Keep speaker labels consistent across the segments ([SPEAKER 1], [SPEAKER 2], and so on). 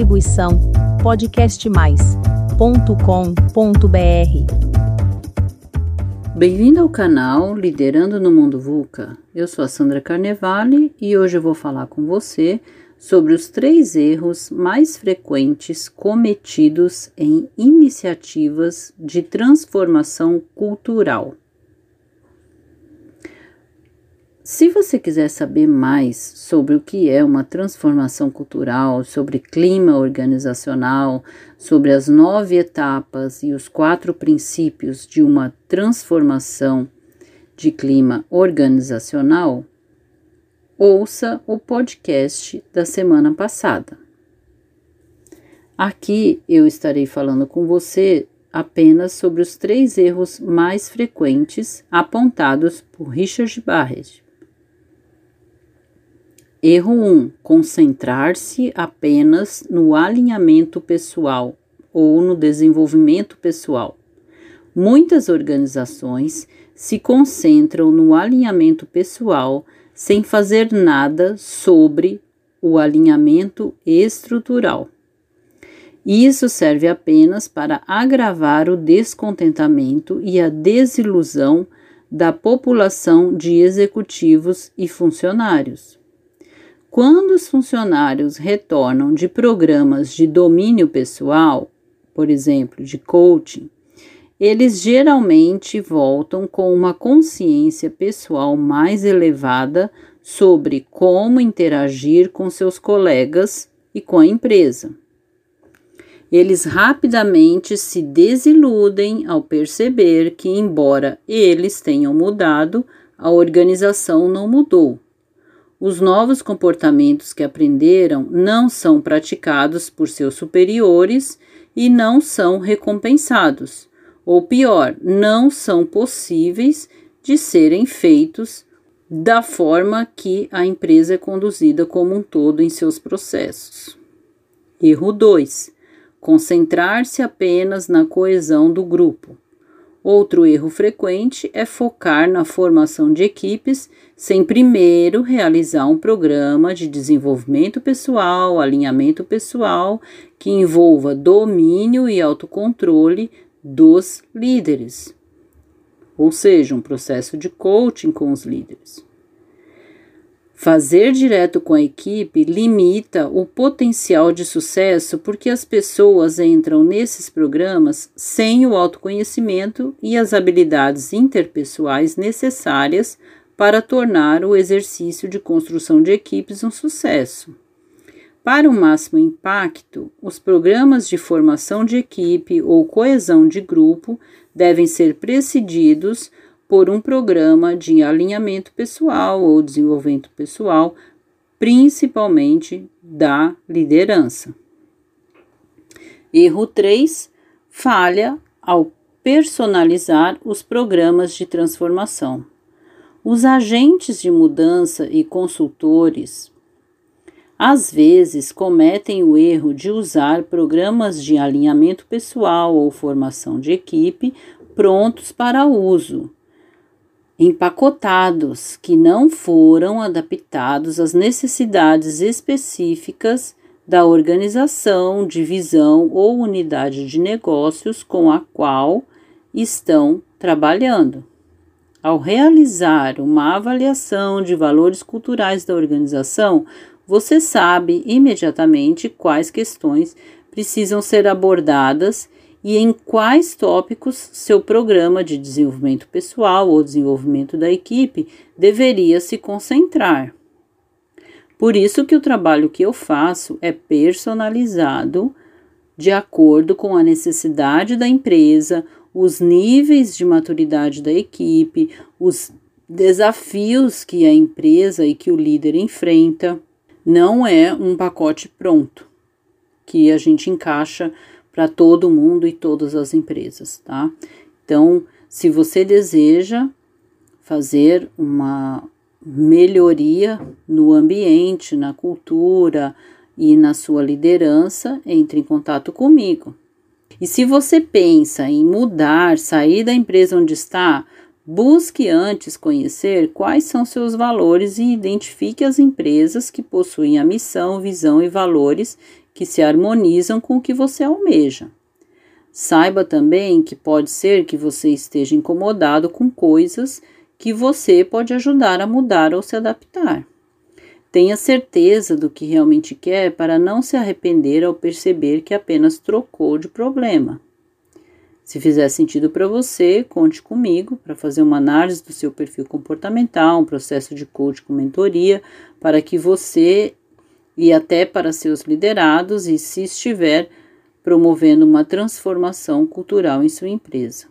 [SPEAKER 1] Distribuição podcastmais.com.br.
[SPEAKER 2] Bem-vindo ao canal Liderando no Mundo VUCA. Eu sou a Sandra Carnevale e hoje eu vou falar com você sobre os três erros mais frequentes cometidos em iniciativas de transformação cultural. Se você quiser saber mais sobre o que é uma transformação cultural, sobre clima organizacional, sobre as nove etapas e os quatro princípios de uma transformação de clima organizacional, ouça o podcast da semana passada. Aqui eu estarei falando com você apenas sobre os três erros mais frequentes apontados por Richard Barrett. Erro 1: concentrar-se apenas no alinhamento pessoal ou no desenvolvimento pessoal. Muitas organizações se concentram no alinhamento pessoal sem fazer nada sobre o alinhamento estrutural. Isso serve apenas para agravar o descontentamento e a desilusão da população de executivos e funcionários. Quando os funcionários retornam de programas de domínio pessoal, por exemplo, de coaching, eles geralmente voltam com uma consciência pessoal mais elevada sobre como interagir com seus colegas e com a empresa. Eles rapidamente se desiludem ao perceber que, embora eles tenham mudado, a organização não mudou os novos comportamentos que aprenderam não são praticados por seus superiores e não são recompensados, ou pior, não são possíveis de serem feitos da forma que a empresa é conduzida como um todo em seus processos. Erro 2. Concentrar-se apenas na coesão do grupo. Outro erro frequente é focar na formação de equipes sem primeiro realizar um programa de desenvolvimento pessoal, alinhamento pessoal, que envolva domínio e autocontrole dos líderes, ou seja, um processo de coaching com os líderes. Fazer direto com a equipe limita o potencial de sucesso porque as pessoas entram nesses programas sem o autoconhecimento e as habilidades interpessoais necessárias para tornar o exercício de construção de equipes um sucesso. Para o máximo impacto, os programas de formação de equipe ou coesão de grupo devem ser precedidos por um programa de alinhamento pessoal ou desenvolvimento pessoal, principalmente da liderança. Erro 3: falha ao personalizar os programas de transformação. Os agentes de mudança e consultores às vezes cometem o erro de usar programas de alinhamento pessoal ou formação de equipe prontos para uso empacotados que não foram adaptados às necessidades específicas da organização, divisão ou unidade de negócios com a qual estão trabalhando. Ao realizar uma avaliação de valores culturais da organização, você sabe imediatamente quais questões precisam ser abordadas e em quais tópicos seu programa de desenvolvimento pessoal ou desenvolvimento da equipe deveria se concentrar. Por isso que o trabalho que eu faço é personalizado de acordo com a necessidade da empresa, os níveis de maturidade da equipe, os desafios que a empresa e que o líder enfrenta. Não é um pacote pronto que a gente encaixa para todo mundo e todas as empresas, tá? Então, se você deseja fazer uma melhoria no ambiente, na cultura e na sua liderança, entre em contato comigo. E se você pensa em mudar, sair da empresa onde está, busque antes conhecer quais são seus valores e identifique as empresas que possuem a missão, visão e valores que se harmonizam com o que você almeja. Saiba também que pode ser que você esteja incomodado com coisas que você pode ajudar a mudar ou se adaptar. Tenha certeza do que realmente quer para não se arrepender ao perceber que apenas trocou de problema. Se fizer sentido para você, conte comigo para fazer uma análise do seu perfil comportamental, um processo de coach com mentoria, para que você e até para seus liderados e se estiver promovendo uma transformação cultural em sua empresa.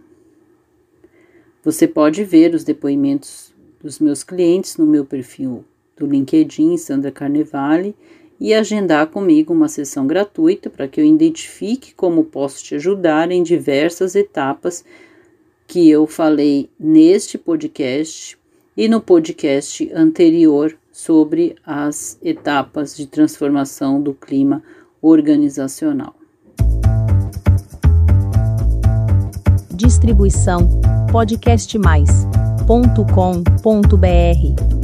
[SPEAKER 2] Você pode ver os depoimentos dos meus clientes no meu perfil do LinkedIn Sandra Carnevale e agendar comigo uma sessão gratuita para que eu identifique como posso te ajudar em diversas etapas que eu falei neste podcast e no podcast anterior sobre as etapas de transformação do clima organizacional.
[SPEAKER 1] Distribuição podcastmais.com.br